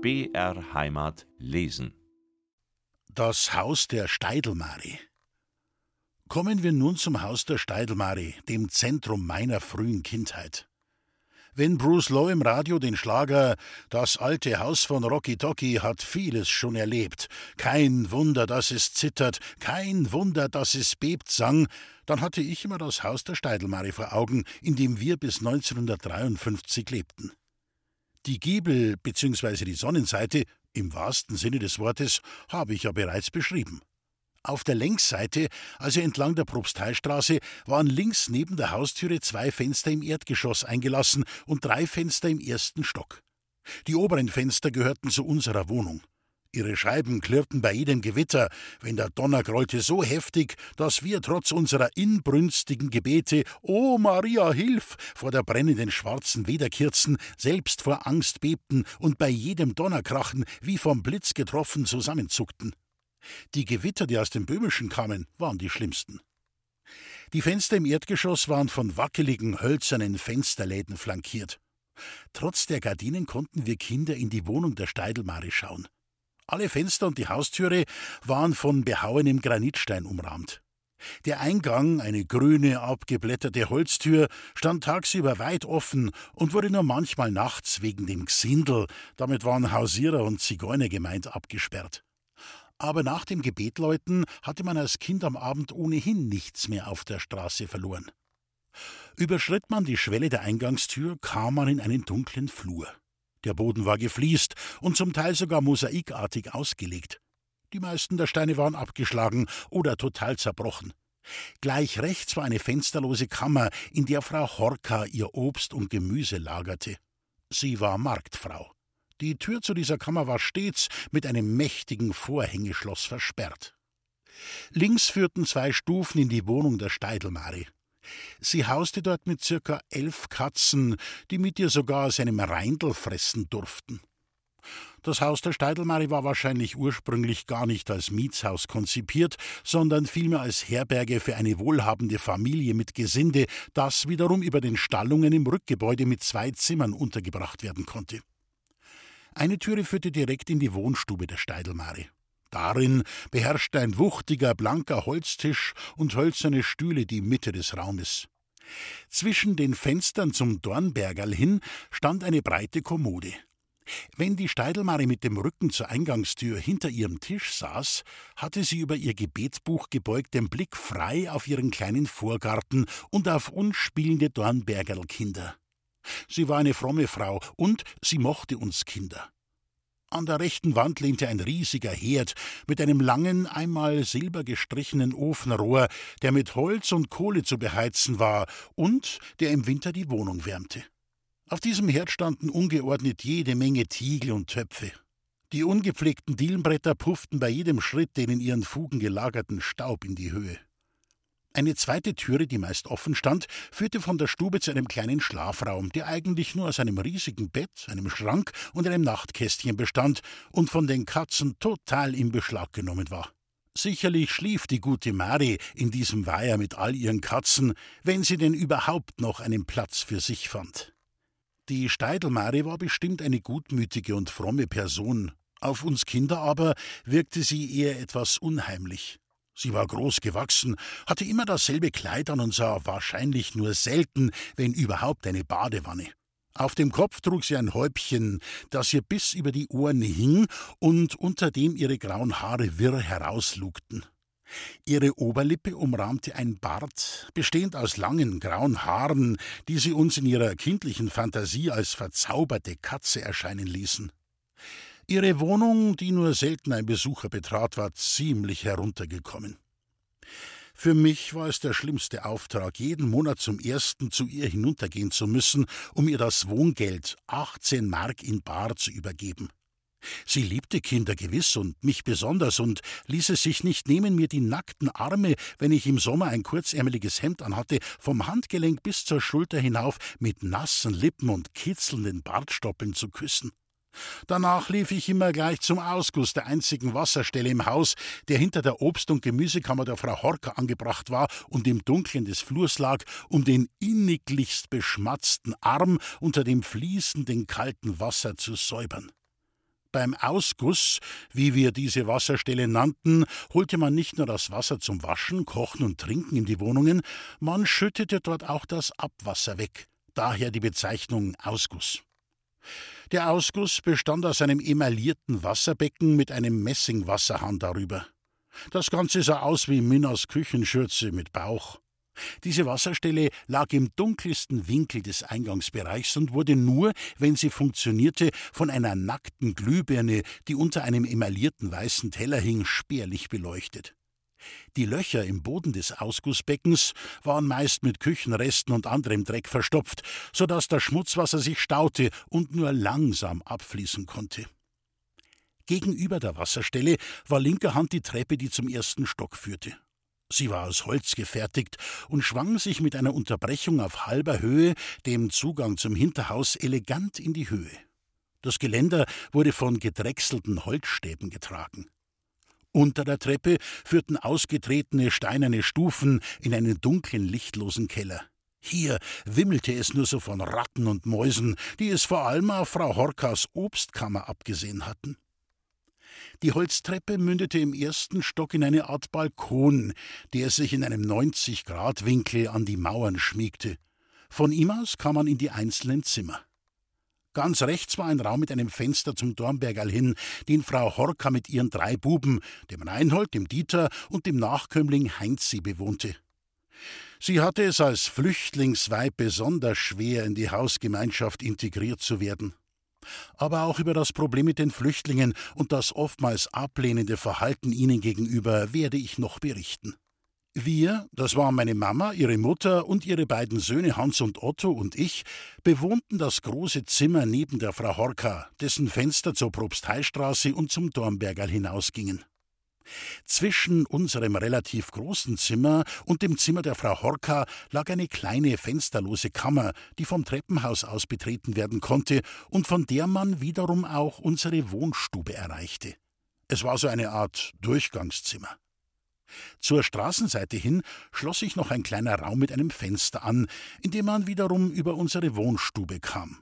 BR Heimat lesen. Das Haus der Steidelmari. Kommen wir nun zum Haus der Steidelmari, dem Zentrum meiner frühen Kindheit. Wenn Bruce Lowe im Radio den Schlager Das alte Haus von Rocky Tocky hat vieles schon erlebt, kein Wunder, dass es zittert, kein Wunder, dass es bebt sang, dann hatte ich immer das Haus der Steidelmari vor Augen, in dem wir bis 1953 lebten. Die Giebel bzw. die Sonnenseite, im wahrsten Sinne des Wortes, habe ich ja bereits beschrieben. Auf der Längsseite, also entlang der Propsteistraße, waren links neben der Haustüre zwei Fenster im Erdgeschoss eingelassen und drei Fenster im ersten Stock. Die oberen Fenster gehörten zu unserer Wohnung. Ihre Scheiben klirrten bei jedem Gewitter, wenn der Donner grollte so heftig, dass wir trotz unserer inbrünstigen Gebete O Maria, hilf! vor der brennenden schwarzen Wederkirzen selbst vor Angst bebten und bei jedem Donnerkrachen wie vom Blitz getroffen zusammenzuckten. Die Gewitter, die aus dem Böhmischen kamen, waren die schlimmsten. Die Fenster im Erdgeschoss waren von wackeligen, hölzernen Fensterläden flankiert. Trotz der Gardinen konnten wir Kinder in die Wohnung der Steidelmare schauen. Alle Fenster und die Haustüre waren von behauenem Granitstein umrahmt. Der Eingang, eine grüne, abgeblätterte Holztür, stand tagsüber weit offen und wurde nur manchmal nachts wegen dem Gsindel, damit waren Hausierer und Zigeuner gemeint, abgesperrt. Aber nach dem Gebetläuten hatte man als Kind am Abend ohnehin nichts mehr auf der Straße verloren. Überschritt man die Schwelle der Eingangstür, kam man in einen dunklen Flur. Der Boden war gefliest und zum Teil sogar mosaikartig ausgelegt. Die meisten der Steine waren abgeschlagen oder total zerbrochen. Gleich rechts war eine fensterlose Kammer, in der Frau Horka ihr Obst und Gemüse lagerte. Sie war Marktfrau. Die Tür zu dieser Kammer war stets mit einem mächtigen Vorhängeschloss versperrt. Links führten zwei Stufen in die Wohnung der Steidelmari. Sie hauste dort mit circa elf Katzen, die mit ihr sogar aus einem Reindl fressen durften. Das Haus der Steidelmari war wahrscheinlich ursprünglich gar nicht als Mietshaus konzipiert, sondern vielmehr als Herberge für eine wohlhabende Familie mit Gesinde, das wiederum über den Stallungen im Rückgebäude mit zwei Zimmern untergebracht werden konnte. Eine Türe führte direkt in die Wohnstube der Steidelmari. Darin beherrschte ein wuchtiger, blanker Holztisch und hölzerne Stühle die Mitte des Raumes. Zwischen den Fenstern zum Dornbergerl hin stand eine breite Kommode. Wenn die Steidelmari mit dem Rücken zur Eingangstür hinter ihrem Tisch saß, hatte sie über ihr Gebetsbuch gebeugt den Blick frei auf ihren kleinen Vorgarten und auf unspielende Dornbergerl-Kinder. Sie war eine fromme Frau und sie mochte uns Kinder. An der rechten Wand lehnte ein riesiger Herd mit einem langen, einmal silbergestrichenen Ofenrohr, der mit Holz und Kohle zu beheizen war und der im Winter die Wohnung wärmte. Auf diesem Herd standen ungeordnet jede Menge Tiegel und Töpfe. Die ungepflegten Dielenbretter pufften bei jedem Schritt den in ihren Fugen gelagerten Staub in die Höhe. Eine zweite Türe, die meist offen stand, führte von der Stube zu einem kleinen Schlafraum, der eigentlich nur aus einem riesigen Bett, einem Schrank und einem Nachtkästchen bestand und von den Katzen total in Beschlag genommen war. Sicherlich schlief die gute Mari in diesem Weiher mit all ihren Katzen, wenn sie denn überhaupt noch einen Platz für sich fand. Die Steidelmari war bestimmt eine gutmütige und fromme Person, auf uns Kinder aber wirkte sie eher etwas unheimlich. Sie war groß gewachsen, hatte immer dasselbe Kleid an und sah wahrscheinlich nur selten, wenn überhaupt, eine Badewanne. Auf dem Kopf trug sie ein Häubchen, das ihr bis über die Ohren hing und unter dem ihre grauen Haare wirr herauslugten. Ihre Oberlippe umrahmte ein Bart, bestehend aus langen grauen Haaren, die sie uns in ihrer kindlichen Fantasie als verzauberte Katze erscheinen ließen. Ihre Wohnung, die nur selten ein Besucher betrat, war ziemlich heruntergekommen. Für mich war es der schlimmste Auftrag, jeden Monat zum ersten zu ihr hinuntergehen zu müssen, um ihr das Wohngeld, 18 Mark in Bar, zu übergeben. Sie liebte Kinder gewiss und mich besonders und ließ es sich nicht nehmen, mir die nackten Arme, wenn ich im Sommer ein kurzärmeliges Hemd anhatte, vom Handgelenk bis zur Schulter hinauf mit nassen Lippen und kitzelnden Bartstoppeln zu küssen. Danach lief ich immer gleich zum Ausguss der einzigen Wasserstelle im Haus, der hinter der Obst- und Gemüsekammer der Frau Horker angebracht war und im Dunkeln des Flurs lag, um den inniglichst beschmatzten Arm unter dem fließenden kalten Wasser zu säubern. Beim Ausguss, wie wir diese Wasserstelle nannten, holte man nicht nur das Wasser zum Waschen, Kochen und Trinken in die Wohnungen, man schüttete dort auch das Abwasser weg, daher die Bezeichnung Ausguss. Der Ausguss bestand aus einem emaillierten Wasserbecken mit einem Messingwasserhahn darüber. Das Ganze sah aus wie Minnas Küchenschürze mit Bauch. Diese Wasserstelle lag im dunkelsten Winkel des Eingangsbereichs und wurde nur, wenn sie funktionierte, von einer nackten Glühbirne, die unter einem emaillierten weißen Teller hing, spärlich beleuchtet. Die Löcher im Boden des Ausgussbeckens waren meist mit Küchenresten und anderem Dreck verstopft, so dass das Schmutzwasser sich staute und nur langsam abfließen konnte. Gegenüber der Wasserstelle war linker Hand die Treppe, die zum ersten Stock führte. Sie war aus Holz gefertigt und schwang sich mit einer Unterbrechung auf halber Höhe, dem Zugang zum Hinterhaus, elegant in die Höhe. Das Geländer wurde von gedrechselten Holzstäben getragen. Unter der Treppe führten ausgetretene steinerne Stufen in einen dunklen, lichtlosen Keller. Hier wimmelte es nur so von Ratten und Mäusen, die es vor allem auf Frau Horkas Obstkammer abgesehen hatten. Die Holztreppe mündete im ersten Stock in eine Art Balkon, der sich in einem 90-Grad-Winkel an die Mauern schmiegte. Von ihm aus kam man in die einzelnen Zimmer. Ganz rechts war ein Raum mit einem Fenster zum Dornbergerl hin, den Frau Horka mit ihren drei Buben, dem Reinhold, dem Dieter und dem Nachkömmling Heinzi bewohnte. Sie hatte es als Flüchtlingsweib besonders schwer, in die Hausgemeinschaft integriert zu werden aber auch über das Problem mit den Flüchtlingen und das oftmals ablehnende Verhalten ihnen gegenüber werde ich noch berichten. Wir, das waren meine Mama, ihre Mutter und ihre beiden Söhne Hans und Otto und ich, bewohnten das große Zimmer neben der Frau Horka, dessen Fenster zur Propsteistraße und zum Dornbergerl hinausgingen. Zwischen unserem relativ großen Zimmer und dem Zimmer der Frau Horka lag eine kleine fensterlose Kammer, die vom Treppenhaus aus betreten werden konnte und von der man wiederum auch unsere Wohnstube erreichte. Es war so eine Art Durchgangszimmer. Zur Straßenseite hin schloss sich noch ein kleiner Raum mit einem Fenster an, in dem man wiederum über unsere Wohnstube kam.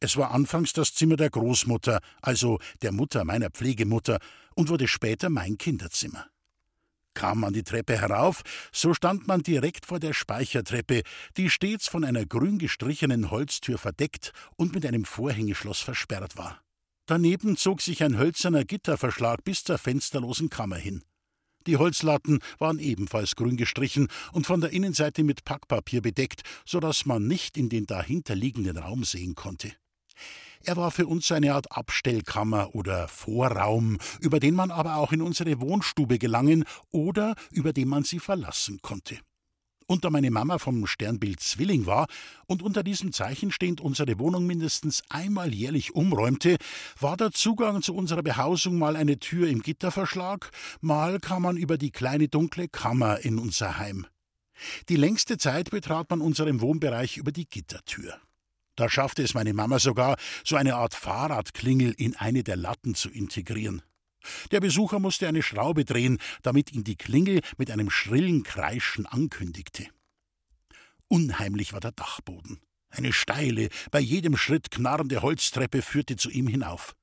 Es war anfangs das Zimmer der Großmutter, also der Mutter meiner Pflegemutter, und wurde später mein Kinderzimmer. Kam man die Treppe herauf, so stand man direkt vor der Speichertreppe, die stets von einer grün gestrichenen Holztür verdeckt und mit einem Vorhängeschloss versperrt war. Daneben zog sich ein hölzerner Gitterverschlag bis zur fensterlosen Kammer hin. Die Holzlatten waren ebenfalls grün gestrichen und von der Innenseite mit Packpapier bedeckt, so dass man nicht in den dahinterliegenden Raum sehen konnte. Er war für uns eine Art Abstellkammer oder Vorraum, über den man aber auch in unsere Wohnstube gelangen oder über den man sie verlassen konnte. Und da meine Mama vom Sternbild Zwilling war und unter diesem Zeichen stehend unsere Wohnung mindestens einmal jährlich umräumte, war der Zugang zu unserer Behausung mal eine Tür im Gitterverschlag, mal kam man über die kleine dunkle Kammer in unser Heim. Die längste Zeit betrat man unseren Wohnbereich über die Gittertür. Da schaffte es meine Mama sogar, so eine Art Fahrradklingel in eine der Latten zu integrieren. Der Besucher musste eine Schraube drehen, damit ihn die Klingel mit einem schrillen Kreischen ankündigte. Unheimlich war der Dachboden. Eine steile, bei jedem Schritt knarrende Holztreppe führte zu ihm hinauf.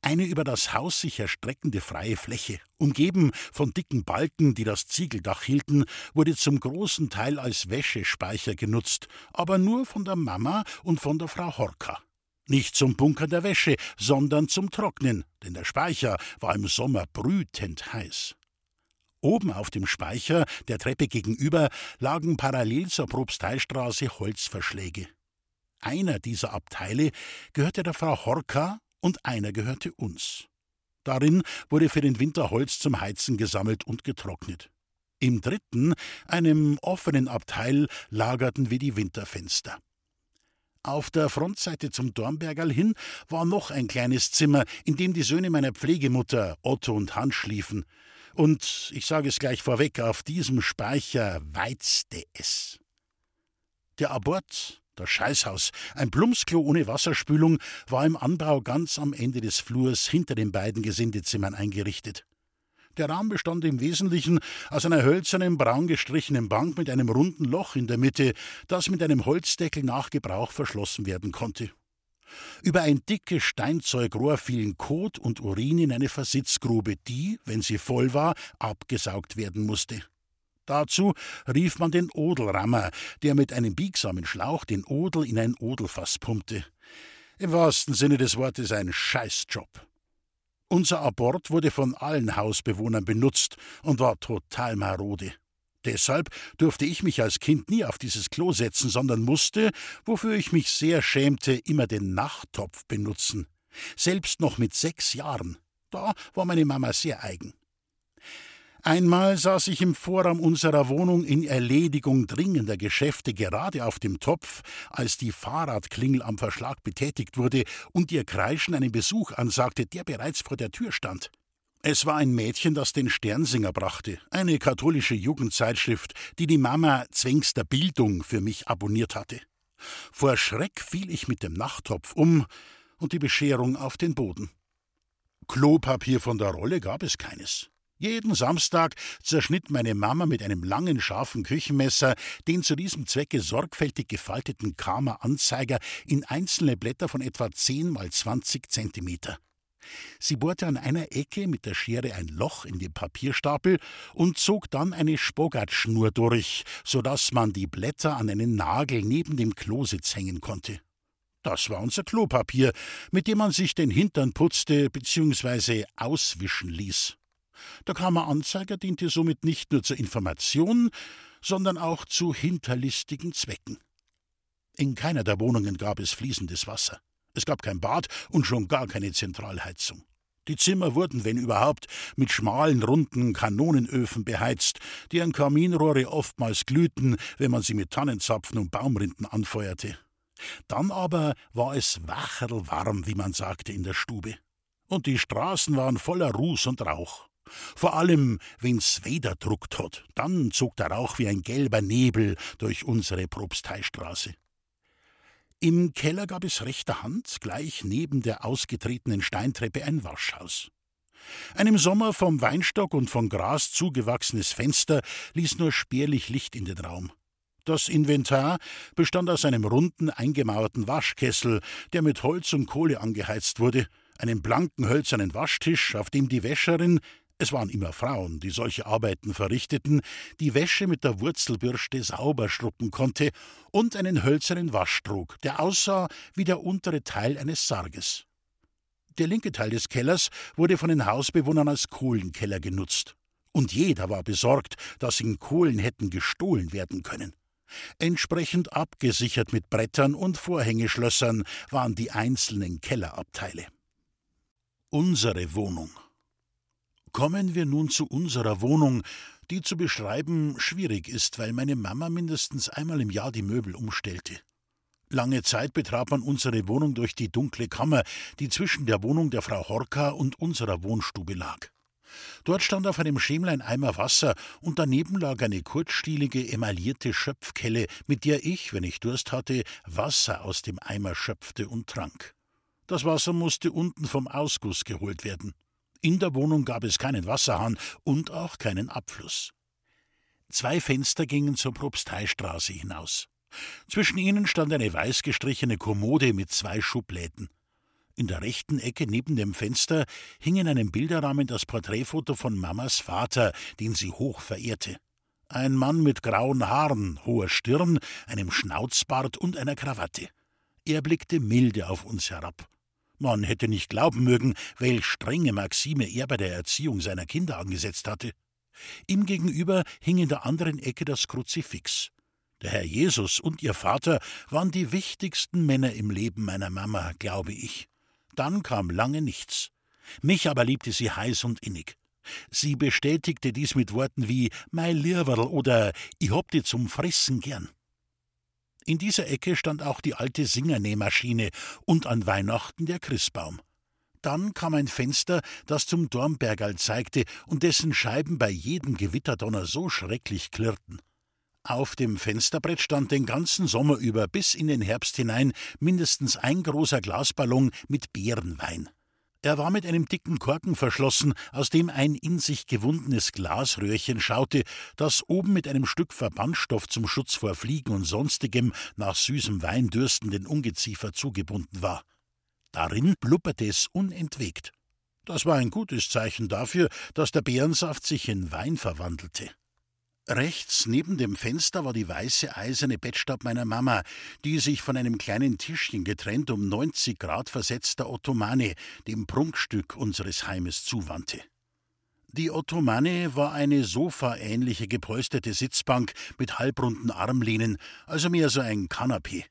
Eine über das Haus sich erstreckende freie Fläche, umgeben von dicken Balken, die das Ziegeldach hielten, wurde zum großen Teil als Wäschespeicher genutzt, aber nur von der Mama und von der Frau Horka. Nicht zum Bunkern der Wäsche, sondern zum Trocknen, denn der Speicher war im Sommer brütend heiß. Oben auf dem Speicher, der Treppe gegenüber, lagen parallel zur Propsteistraße Holzverschläge. Einer dieser Abteile gehörte der Frau Horka und einer gehörte uns. Darin wurde für den Winter Holz zum Heizen gesammelt und getrocknet. Im dritten, einem offenen Abteil, lagerten wir die Winterfenster. Auf der Frontseite zum Dornbergerl hin war noch ein kleines Zimmer, in dem die Söhne meiner Pflegemutter, Otto und Hans, schliefen. Und ich sage es gleich vorweg, auf diesem Speicher weizte es. Der Abort das Scheißhaus, ein Plumpsklo ohne Wasserspülung, war im Anbau ganz am Ende des Flurs hinter den beiden Gesindezimmern eingerichtet. Der Raum bestand im Wesentlichen aus einer hölzernen, braun gestrichenen Bank mit einem runden Loch in der Mitte, das mit einem Holzdeckel nach Gebrauch verschlossen werden konnte. Über ein dickes Steinzeugrohr fielen Kot und Urin in eine Versitzgrube, die, wenn sie voll war, abgesaugt werden musste. Dazu rief man den Odelrammer, der mit einem biegsamen Schlauch den Odel in ein Odelfass pumpte. Im wahrsten Sinne des Wortes ein Scheißjob. Unser Abort wurde von allen Hausbewohnern benutzt und war total marode. Deshalb durfte ich mich als Kind nie auf dieses Klo setzen, sondern musste, wofür ich mich sehr schämte, immer den Nachttopf benutzen. Selbst noch mit sechs Jahren. Da war meine Mama sehr eigen. Einmal saß ich im Vorraum unserer Wohnung in Erledigung dringender Geschäfte gerade auf dem Topf, als die Fahrradklingel am Verschlag betätigt wurde und ihr Kreischen einen Besuch ansagte, der bereits vor der Tür stand. Es war ein Mädchen, das den Sternsinger brachte, eine katholische Jugendzeitschrift, die die Mama zwängs der Bildung für mich abonniert hatte. Vor Schreck fiel ich mit dem Nachttopf um und die Bescherung auf den Boden. Klopapier von der Rolle gab es keines. Jeden Samstag zerschnitt meine Mama mit einem langen, scharfen Küchenmesser den zu diesem Zwecke sorgfältig gefalteten Karma-Anzeiger in einzelne Blätter von etwa 10 mal 20 Zentimeter. Sie bohrte an einer Ecke mit der Schere ein Loch in den Papierstapel und zog dann eine Spogatschnur durch, so dass man die Blätter an einen Nagel neben dem Klositz hängen konnte. Das war unser Klopapier, mit dem man sich den Hintern putzte bzw. auswischen ließ. Der Kammeranzeiger diente somit nicht nur zur Information, sondern auch zu hinterlistigen Zwecken. In keiner der Wohnungen gab es fließendes Wasser. Es gab kein Bad und schon gar keine Zentralheizung. Die Zimmer wurden, wenn überhaupt, mit schmalen, runden Kanonenöfen beheizt, deren Kaminrohre oftmals glühten, wenn man sie mit Tannenzapfen und Baumrinden anfeuerte. Dann aber war es wacherlwarm, wie man sagte, in der Stube. Und die Straßen waren voller Ruß und Rauch. Vor allem, wenn's Weder druckt hat, dann zog der Rauch wie ein gelber Nebel durch unsere Propsteistraße. Im Keller gab es rechter Hand, gleich neben der ausgetretenen Steintreppe, ein Waschhaus. Ein im Sommer vom Weinstock und von Gras zugewachsenes Fenster ließ nur spärlich Licht in den Raum. Das Inventar bestand aus einem runden, eingemauerten Waschkessel, der mit Holz und Kohle angeheizt wurde, einem blanken hölzernen Waschtisch, auf dem die Wäscherin, es waren immer Frauen, die solche Arbeiten verrichteten, die Wäsche mit der Wurzelbürste sauber schruppen konnte und einen hölzernen Wasch trug, der aussah wie der untere Teil eines Sarges. Der linke Teil des Kellers wurde von den Hausbewohnern als Kohlenkeller genutzt. Und jeder war besorgt, dass in Kohlen hätten gestohlen werden können. Entsprechend abgesichert mit Brettern und Vorhängeschlössern waren die einzelnen Kellerabteile. Unsere Wohnung Kommen wir nun zu unserer Wohnung, die zu beschreiben schwierig ist, weil meine Mama mindestens einmal im Jahr die Möbel umstellte. Lange Zeit betrat man unsere Wohnung durch die dunkle Kammer, die zwischen der Wohnung der Frau Horka und unserer Wohnstube lag. Dort stand auf einem Schemel ein Eimer Wasser und daneben lag eine kurzstielige, emaillierte Schöpfkelle, mit der ich, wenn ich Durst hatte, Wasser aus dem Eimer schöpfte und trank. Das Wasser musste unten vom Ausguss geholt werden. In der Wohnung gab es keinen Wasserhahn und auch keinen Abfluss. Zwei Fenster gingen zur Propsteistraße hinaus. Zwischen ihnen stand eine weiß gestrichene Kommode mit zwei Schubläden. In der rechten Ecke neben dem Fenster hing in einem Bilderrahmen das Porträtfoto von Mamas Vater, den sie hoch verehrte. Ein Mann mit grauen Haaren, hoher Stirn, einem Schnauzbart und einer Krawatte. Er blickte milde auf uns herab. Man hätte nicht glauben mögen, welch strenge Maxime er bei der Erziehung seiner Kinder angesetzt hatte. Ihm gegenüber hing in der anderen Ecke das Kruzifix. Der Herr Jesus und ihr Vater waren die wichtigsten Männer im Leben meiner Mama, glaube ich. Dann kam lange nichts. Mich aber liebte sie heiß und innig. Sie bestätigte dies mit Worten wie Mei Lirwerl oder Ich hab die zum Fressen gern. In dieser Ecke stand auch die alte Singernähmaschine und an Weihnachten der Christbaum. Dann kam ein Fenster, das zum Dornbergerl zeigte und dessen Scheiben bei jedem Gewitterdonner so schrecklich klirrten. Auf dem Fensterbrett stand den ganzen Sommer über bis in den Herbst hinein mindestens ein großer Glasballon mit Beerenwein. Er war mit einem dicken Korken verschlossen, aus dem ein in sich gewundenes Glasröhrchen schaute, das oben mit einem Stück Verbandstoff zum Schutz vor Fliegen und sonstigem nach süßem Wein dürstenden Ungeziefer zugebunden war. Darin blubberte es unentwegt. Das war ein gutes Zeichen dafür, dass der Beerensaft sich in Wein verwandelte. Rechts neben dem Fenster war die weiße eiserne Bettstab meiner Mama, die sich von einem kleinen Tischchen getrennt um 90 Grad versetzter Ottomane, dem Prunkstück unseres Heimes, zuwandte. Die Ottomane war eine sofaähnliche gepolsterte Sitzbank mit halbrunden Armlehnen, also mehr so ein Kanapee.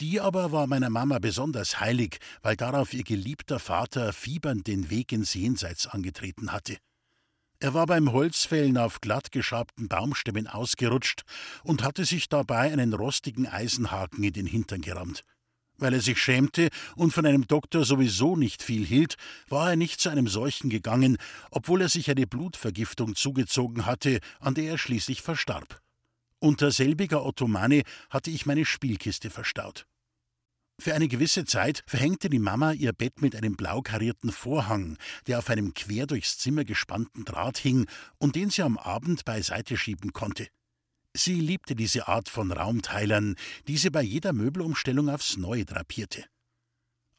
Die aber war meiner Mama besonders heilig, weil darauf ihr geliebter Vater fiebernd den Weg ins Jenseits angetreten hatte. Er war beim Holzfällen auf glatt geschabten Baumstämmen ausgerutscht und hatte sich dabei einen rostigen Eisenhaken in den Hintern gerammt. Weil er sich schämte und von einem Doktor sowieso nicht viel hielt, war er nicht zu einem solchen gegangen, obwohl er sich eine Blutvergiftung zugezogen hatte, an der er schließlich verstarb. Unter selbiger Ottomane hatte ich meine Spielkiste verstaut. Für eine gewisse Zeit verhängte die Mama ihr Bett mit einem blau karierten Vorhang, der auf einem quer durchs Zimmer gespannten Draht hing und den sie am Abend beiseite schieben konnte. Sie liebte diese Art von Raumteilern, die sie bei jeder Möbelumstellung aufs Neue drapierte.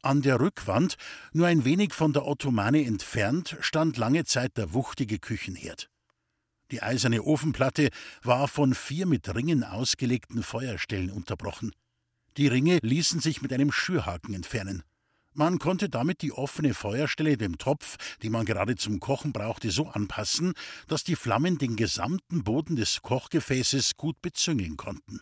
An der Rückwand, nur ein wenig von der Ottomane entfernt, stand lange Zeit der wuchtige Küchenherd. Die eiserne Ofenplatte war von vier mit Ringen ausgelegten Feuerstellen unterbrochen. Die Ringe ließen sich mit einem Schürhaken entfernen. Man konnte damit die offene Feuerstelle dem Topf, die man gerade zum Kochen brauchte, so anpassen, dass die Flammen den gesamten Boden des Kochgefäßes gut bezüngeln konnten.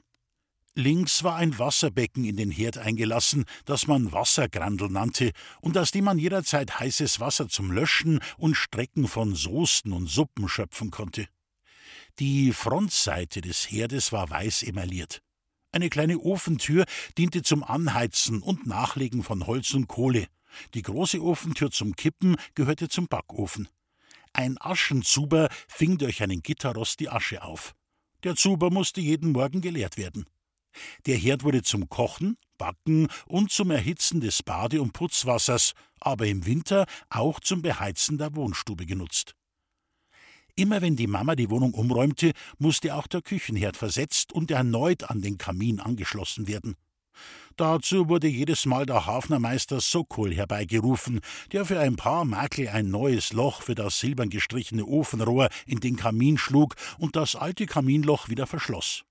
Links war ein Wasserbecken in den Herd eingelassen, das man Wassergrandel nannte und aus dem man jederzeit heißes Wasser zum Löschen und Strecken von Soßen und Suppen schöpfen konnte. Die Frontseite des Herdes war weiß emailliert. Eine kleine Ofentür diente zum Anheizen und Nachlegen von Holz und Kohle. Die große Ofentür zum Kippen gehörte zum Backofen. Ein Aschenzuber fing durch einen Gitterrost die Asche auf. Der Zuber musste jeden Morgen geleert werden. Der Herd wurde zum Kochen, Backen und zum Erhitzen des Bade- und Putzwassers, aber im Winter auch zum Beheizen der Wohnstube genutzt. Immer wenn die Mama die Wohnung umräumte, musste auch der Küchenherd versetzt und erneut an den Kamin angeschlossen werden. Dazu wurde jedes Mal der Hafnermeister Sokol herbeigerufen, der für ein paar Makel ein neues Loch für das silbern gestrichene Ofenrohr in den Kamin schlug und das alte Kaminloch wieder verschloss.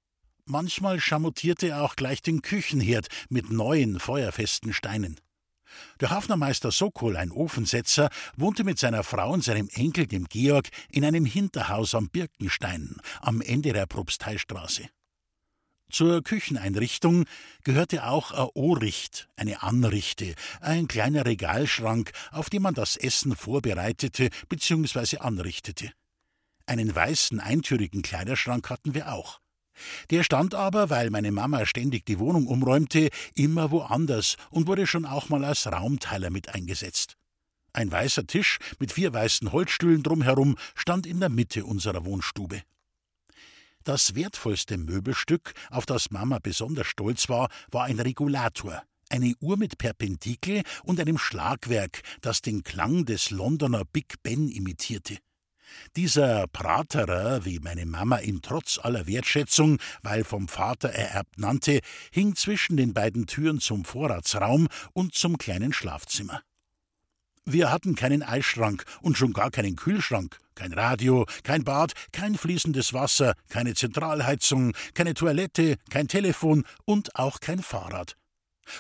Manchmal schamottierte er auch gleich den Küchenherd mit neuen, feuerfesten Steinen. Der Hafnermeister Sokol, ein Ofensetzer, wohnte mit seiner Frau und seinem Enkel, dem Georg, in einem Hinterhaus am Birkenstein, am Ende der Propsteistraße. Zur Kücheneinrichtung gehörte auch ein Ohricht, eine Anrichte, ein kleiner Regalschrank, auf dem man das Essen vorbereitete bzw. anrichtete. Einen weißen eintürigen Kleiderschrank hatten wir auch. Der stand aber, weil meine Mama ständig die Wohnung umräumte, immer woanders und wurde schon auch mal als Raumteiler mit eingesetzt. Ein weißer Tisch mit vier weißen Holzstühlen drumherum stand in der Mitte unserer Wohnstube. Das wertvollste Möbelstück, auf das Mama besonders stolz war, war ein Regulator, eine Uhr mit Perpendikel und einem Schlagwerk, das den Klang des Londoner Big Ben imitierte. Dieser Praterer, wie meine Mama ihn trotz aller Wertschätzung, weil vom Vater ererbt nannte, hing zwischen den beiden Türen zum Vorratsraum und zum kleinen Schlafzimmer. Wir hatten keinen Eisschrank und schon gar keinen Kühlschrank, kein Radio, kein Bad, kein fließendes Wasser, keine Zentralheizung, keine Toilette, kein Telefon und auch kein Fahrrad.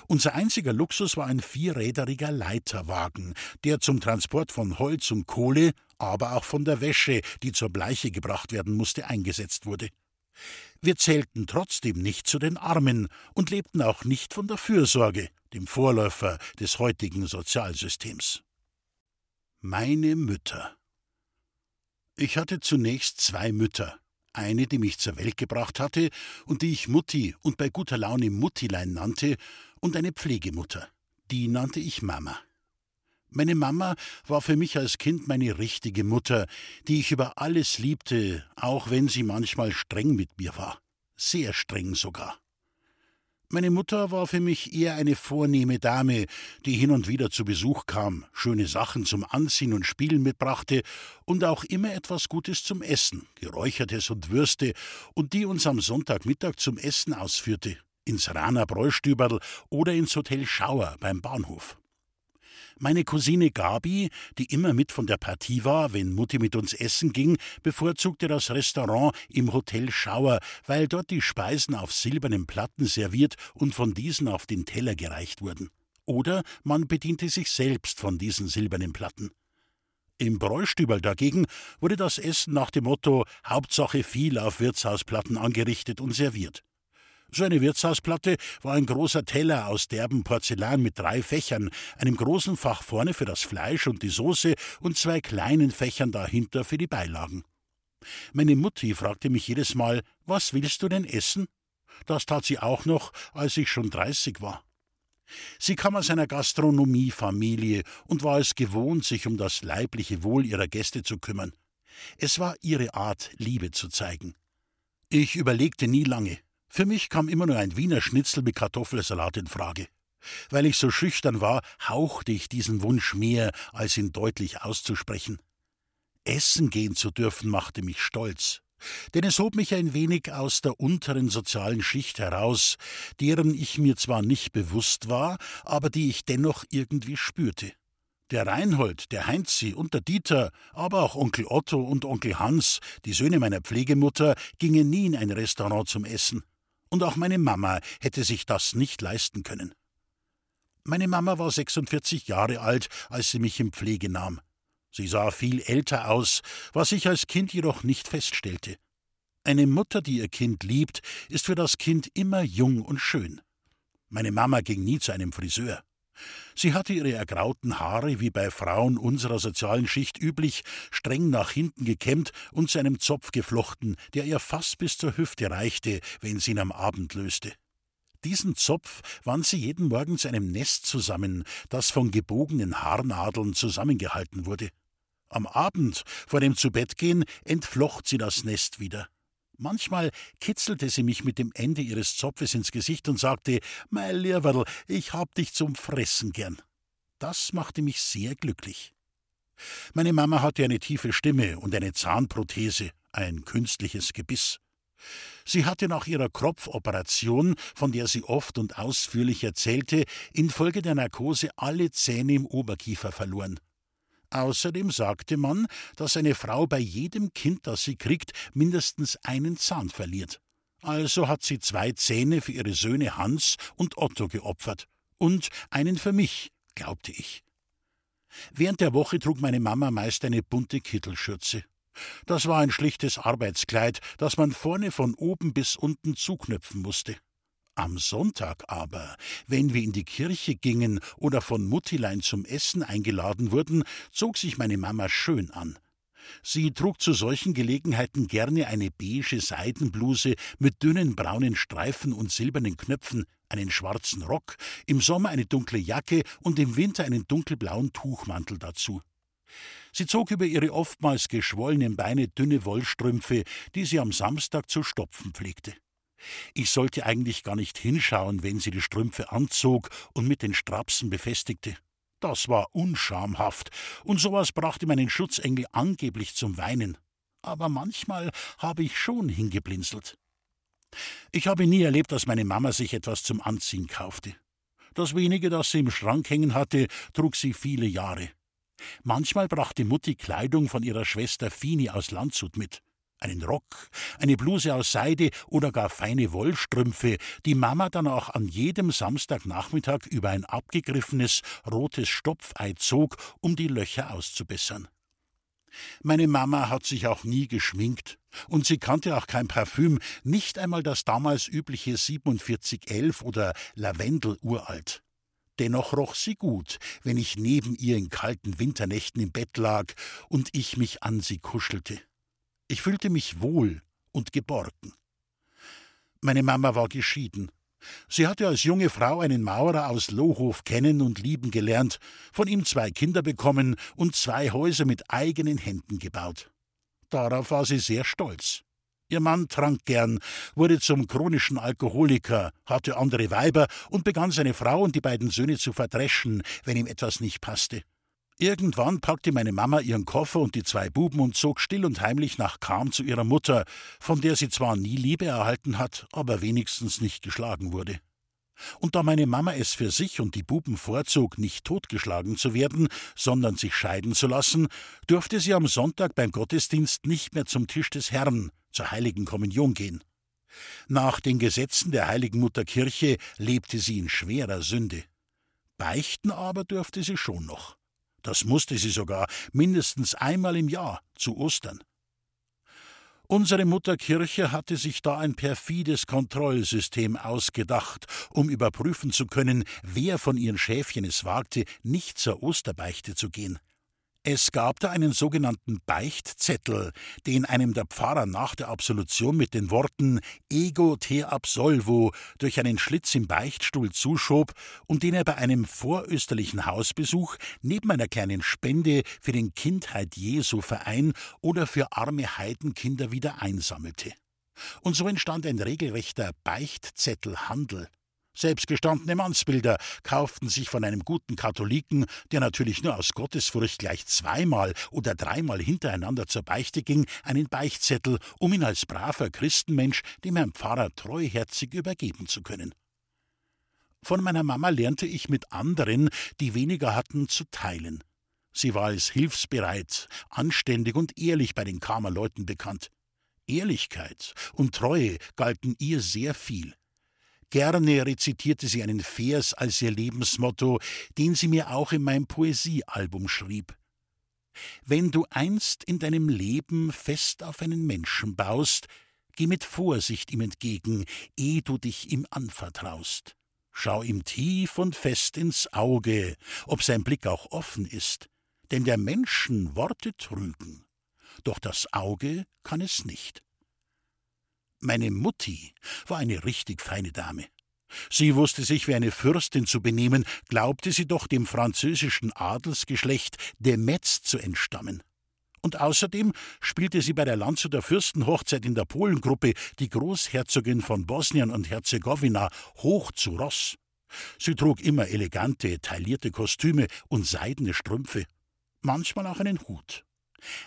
Unser einziger Luxus war ein vierräderiger Leiterwagen, der zum Transport von Holz und Kohle, aber auch von der Wäsche, die zur Bleiche gebracht werden musste, eingesetzt wurde. Wir zählten trotzdem nicht zu den Armen und lebten auch nicht von der Fürsorge, dem Vorläufer des heutigen Sozialsystems. Meine Mütter. Ich hatte zunächst zwei Mütter, eine, die mich zur Welt gebracht hatte und die ich Mutti und bei guter Laune Muttilein nannte, und eine Pflegemutter, die nannte ich Mama. Meine Mama war für mich als Kind meine richtige Mutter, die ich über alles liebte, auch wenn sie manchmal streng mit mir war. Sehr streng sogar. Meine Mutter war für mich eher eine vornehme Dame, die hin und wieder zu Besuch kam, schöne Sachen zum Anziehen und Spielen mitbrachte und auch immer etwas Gutes zum Essen, Geräuchertes und Würste, und die uns am Sonntagmittag zum Essen ausführte, ins Raner Bräustüberl oder ins Hotel Schauer beim Bahnhof. Meine Cousine Gabi, die immer mit von der Partie war, wenn Mutti mit uns essen ging, bevorzugte das Restaurant im Hotel Schauer, weil dort die Speisen auf silbernen Platten serviert und von diesen auf den Teller gereicht wurden. Oder man bediente sich selbst von diesen silbernen Platten. Im Bräustübel dagegen wurde das Essen nach dem Motto Hauptsache viel auf Wirtshausplatten angerichtet und serviert. So eine Wirtshausplatte war ein großer Teller aus derbem Porzellan mit drei Fächern, einem großen Fach vorne für das Fleisch und die Soße und zwei kleinen Fächern dahinter für die Beilagen. Meine Mutti fragte mich jedes Mal, was willst du denn essen? Das tat sie auch noch, als ich schon dreißig war. Sie kam aus einer Gastronomiefamilie und war es gewohnt, sich um das leibliche Wohl ihrer Gäste zu kümmern. Es war ihre Art, Liebe zu zeigen. Ich überlegte nie lange. Für mich kam immer nur ein Wiener Schnitzel mit Kartoffelsalat in Frage. Weil ich so schüchtern war, hauchte ich diesen Wunsch mehr, als ihn deutlich auszusprechen. Essen gehen zu dürfen machte mich stolz denn es hob mich ein wenig aus der unteren sozialen Schicht heraus, deren ich mir zwar nicht bewusst war, aber die ich dennoch irgendwie spürte. Der Reinhold, der Heinzi und der Dieter, aber auch Onkel Otto und Onkel Hans, die Söhne meiner Pflegemutter, gingen nie in ein Restaurant zum Essen. Und auch meine Mama hätte sich das nicht leisten können. Meine Mama war 46 Jahre alt, als sie mich in Pflege nahm. Sie sah viel älter aus, was ich als Kind jedoch nicht feststellte. Eine Mutter, die ihr Kind liebt, ist für das Kind immer jung und schön. Meine Mama ging nie zu einem Friseur. Sie hatte ihre ergrauten Haare, wie bei Frauen unserer sozialen Schicht üblich, streng nach hinten gekämmt und zu einem Zopf geflochten, der ihr fast bis zur Hüfte reichte, wenn sie ihn am Abend löste. Diesen Zopf wand sie jeden Morgen zu einem Nest zusammen, das von gebogenen Haarnadeln zusammengehalten wurde. Am Abend, vor dem Zubettgehen, entflocht sie das Nest wieder. Manchmal kitzelte sie mich mit dem Ende ihres Zopfes ins Gesicht und sagte: Mein Lieberl, ich hab dich zum Fressen gern. Das machte mich sehr glücklich. Meine Mama hatte eine tiefe Stimme und eine Zahnprothese, ein künstliches Gebiss. Sie hatte nach ihrer Kropfoperation, von der sie oft und ausführlich erzählte, infolge der Narkose alle Zähne im Oberkiefer verloren. Außerdem sagte man, dass eine Frau bei jedem Kind, das sie kriegt, mindestens einen Zahn verliert. Also hat sie zwei Zähne für ihre Söhne Hans und Otto geopfert. Und einen für mich, glaubte ich. Während der Woche trug meine Mama meist eine bunte Kittelschürze. Das war ein schlichtes Arbeitskleid, das man vorne von oben bis unten zuknöpfen musste. Am Sonntag aber, wenn wir in die Kirche gingen oder von Muttilein zum Essen eingeladen wurden, zog sich meine Mama schön an. Sie trug zu solchen Gelegenheiten gerne eine beige Seidenbluse mit dünnen braunen Streifen und silbernen Knöpfen, einen schwarzen Rock, im Sommer eine dunkle Jacke und im Winter einen dunkelblauen Tuchmantel dazu. Sie zog über ihre oftmals geschwollenen Beine dünne Wollstrümpfe, die sie am Samstag zu stopfen pflegte. Ich sollte eigentlich gar nicht hinschauen, wenn sie die Strümpfe anzog und mit den Strapsen befestigte. Das war unschamhaft, und sowas brachte meinen Schutzengel angeblich zum Weinen. Aber manchmal habe ich schon hingeblinzelt. Ich habe nie erlebt, dass meine Mama sich etwas zum Anziehen kaufte. Das wenige, das sie im Schrank hängen hatte, trug sie viele Jahre. Manchmal brachte Mutti Kleidung von ihrer Schwester Fini aus Landshut mit einen Rock, eine Bluse aus Seide oder gar feine Wollstrümpfe, die Mama dann auch an jedem Samstagnachmittag über ein abgegriffenes rotes Stopfei zog, um die Löcher auszubessern. Meine Mama hat sich auch nie geschminkt und sie kannte auch kein Parfüm, nicht einmal das damals übliche 4711 oder Lavendel uralt. Dennoch roch sie gut, wenn ich neben ihr in kalten Winternächten im Bett lag und ich mich an sie kuschelte. Ich fühlte mich wohl und geborgen. Meine Mama war geschieden. Sie hatte als junge Frau einen Maurer aus Lohhof kennen und lieben gelernt, von ihm zwei Kinder bekommen und zwei Häuser mit eigenen Händen gebaut. Darauf war sie sehr stolz. Ihr Mann trank gern, wurde zum chronischen Alkoholiker, hatte andere Weiber und begann seine Frau und die beiden Söhne zu verdreschen, wenn ihm etwas nicht passte. Irgendwann packte meine Mama ihren Koffer und die zwei Buben und zog still und heimlich nach Kam zu ihrer Mutter, von der sie zwar nie Liebe erhalten hat, aber wenigstens nicht geschlagen wurde. Und da meine Mama es für sich und die Buben vorzog, nicht totgeschlagen zu werden, sondern sich scheiden zu lassen, durfte sie am Sonntag beim Gottesdienst nicht mehr zum Tisch des Herrn, zur heiligen Kommunion gehen. Nach den Gesetzen der heiligen Mutterkirche lebte sie in schwerer Sünde. Beichten aber durfte sie schon noch. Das musste sie sogar mindestens einmal im Jahr zu Ostern. Unsere Mutterkirche hatte sich da ein perfides Kontrollsystem ausgedacht, um überprüfen zu können, wer von ihren Schäfchen es wagte, nicht zur Osterbeichte zu gehen. Es gab da einen sogenannten Beichtzettel, den einem der Pfarrer nach der Absolution mit den Worten Ego te absolvo durch einen Schlitz im Beichtstuhl zuschob und den er bei einem vorösterlichen Hausbesuch neben einer kleinen Spende für den Kindheit Jesu Verein oder für arme Heidenkinder wieder einsammelte. Und so entstand ein regelrechter Beichtzettelhandel. Selbstgestandene Mannsbilder kauften sich von einem guten Katholiken, der natürlich nur aus Gottesfurcht gleich zweimal oder dreimal hintereinander zur Beichte ging, einen Beichtzettel, um ihn als braver Christenmensch dem Herrn Pfarrer treuherzig übergeben zu können. Von meiner Mama lernte ich mit anderen, die weniger hatten, zu teilen. Sie war als hilfsbereit, anständig und ehrlich bei den Karmerleuten bekannt. Ehrlichkeit und Treue galten ihr sehr viel. Gerne rezitierte sie einen Vers als ihr Lebensmotto, den sie mir auch in mein Poesiealbum schrieb. Wenn du einst in deinem Leben fest auf einen Menschen baust, geh mit Vorsicht ihm entgegen, ehe du dich ihm anvertraust. Schau ihm tief und fest ins Auge, ob sein Blick auch offen ist, denn der Menschen Worte trügen, doch das Auge kann es nicht. Meine Mutti war eine richtig feine Dame. Sie wusste sich wie eine Fürstin zu benehmen, glaubte sie doch dem französischen Adelsgeschlecht de Metz zu entstammen. Und außerdem spielte sie bei der Landshuter Fürstenhochzeit in der Polengruppe die Großherzogin von Bosnien und Herzegowina hoch zu Ross. Sie trug immer elegante, taillierte Kostüme und seidene Strümpfe, manchmal auch einen Hut.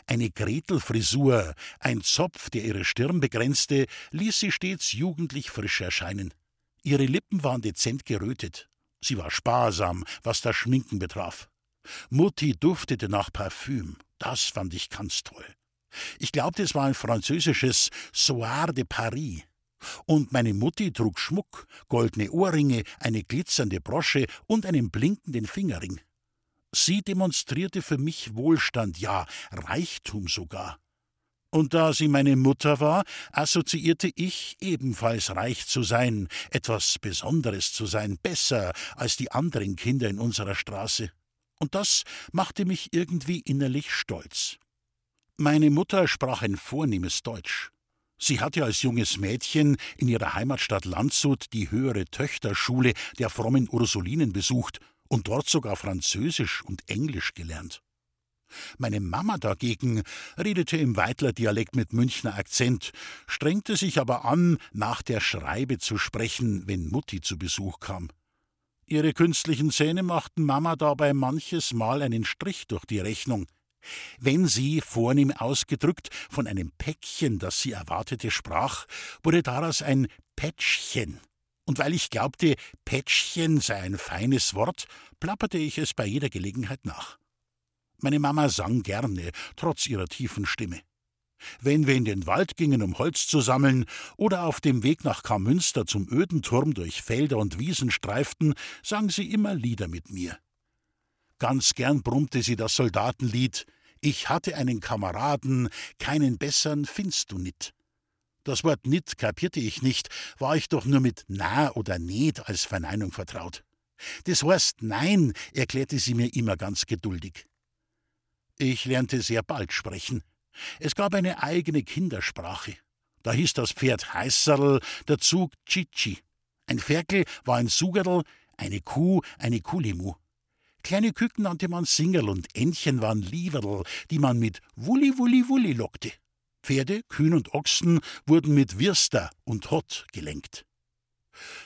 Eine Gretelfrisur, ein Zopf, der ihre Stirn begrenzte, ließ sie stets jugendlich frisch erscheinen. Ihre Lippen waren dezent gerötet. Sie war sparsam, was das Schminken betraf. Mutti duftete nach Parfüm. Das fand ich ganz toll. Ich glaubte, es war ein französisches Soir de Paris. Und meine Mutti trug Schmuck, goldene Ohrringe, eine glitzernde Brosche und einen blinkenden Fingerring. Sie demonstrierte für mich Wohlstand, ja Reichtum sogar. Und da sie meine Mutter war, assoziierte ich ebenfalls reich zu sein, etwas Besonderes zu sein, besser als die anderen Kinder in unserer Straße. Und das machte mich irgendwie innerlich stolz. Meine Mutter sprach ein vornehmes Deutsch. Sie hatte als junges Mädchen in ihrer Heimatstadt Landshut die höhere Töchterschule der frommen Ursulinen besucht und dort sogar Französisch und Englisch gelernt. Meine Mama dagegen redete im Weitler Dialekt mit Münchner Akzent, strengte sich aber an, nach der Schreibe zu sprechen, wenn Mutti zu Besuch kam. Ihre künstlichen Zähne machten Mama dabei manches Mal einen Strich durch die Rechnung. Wenn sie, vornehm ausgedrückt, von einem Päckchen, das sie erwartete, sprach, wurde daraus ein Pätschchen. Und weil ich glaubte, Pätschchen sei ein feines Wort, plapperte ich es bei jeder Gelegenheit nach. Meine Mama sang gerne, trotz ihrer tiefen Stimme. Wenn wir in den Wald gingen, um Holz zu sammeln, oder auf dem Weg nach Karmünster zum Ödenturm durch Felder und Wiesen streiften, sang sie immer Lieder mit mir. Ganz gern brummte sie das Soldatenlied Ich hatte einen Kameraden, keinen bessern findst du nit. Das Wort nit kapierte ich nicht, war ich doch nur mit na oder net als Verneinung vertraut. Das heißt nein, erklärte sie mir immer ganz geduldig. Ich lernte sehr bald sprechen. Es gab eine eigene Kindersprache. Da hieß das Pferd Heißerl, der Zug Chichi. Ein Ferkel war ein Sugerl, eine Kuh eine Kulimu. Kleine Küken nannte man Singerl und Entchen waren Lieverl, die man mit Wulli Wulli Wulli lockte. Pferde, Kühen und Ochsen wurden mit Wirster und Hott gelenkt.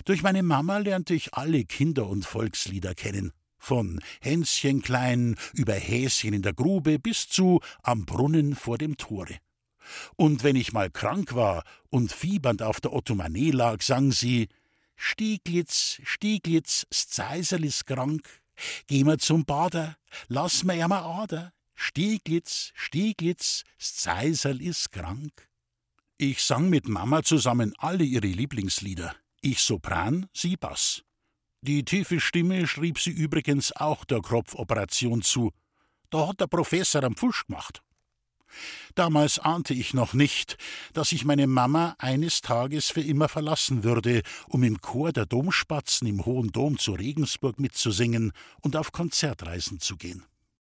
Durch meine Mama lernte ich alle Kinder- und Volkslieder kennen. Von Hänschen klein über Häschen in der Grube bis zu am Brunnen vor dem Tore. Und wenn ich mal krank war und fiebernd auf der Ottomanee lag, sang sie Stieglitz, Stieglitz, s Zeiserl is krank. Geh mal zum Bader, lass mir ja mal Ader. Stieglitz, Stieglitz, s Zeiserl is krank. Ich sang mit Mama zusammen alle ihre Lieblingslieder. Ich Sopran, sie Bass. Die tiefe Stimme schrieb sie übrigens auch der Kropfoperation zu. Da hat der Professor am Pfusch gemacht. Damals ahnte ich noch nicht, dass ich meine Mama eines Tages für immer verlassen würde, um im Chor der Domspatzen im Hohen Dom zu Regensburg mitzusingen und auf Konzertreisen zu gehen.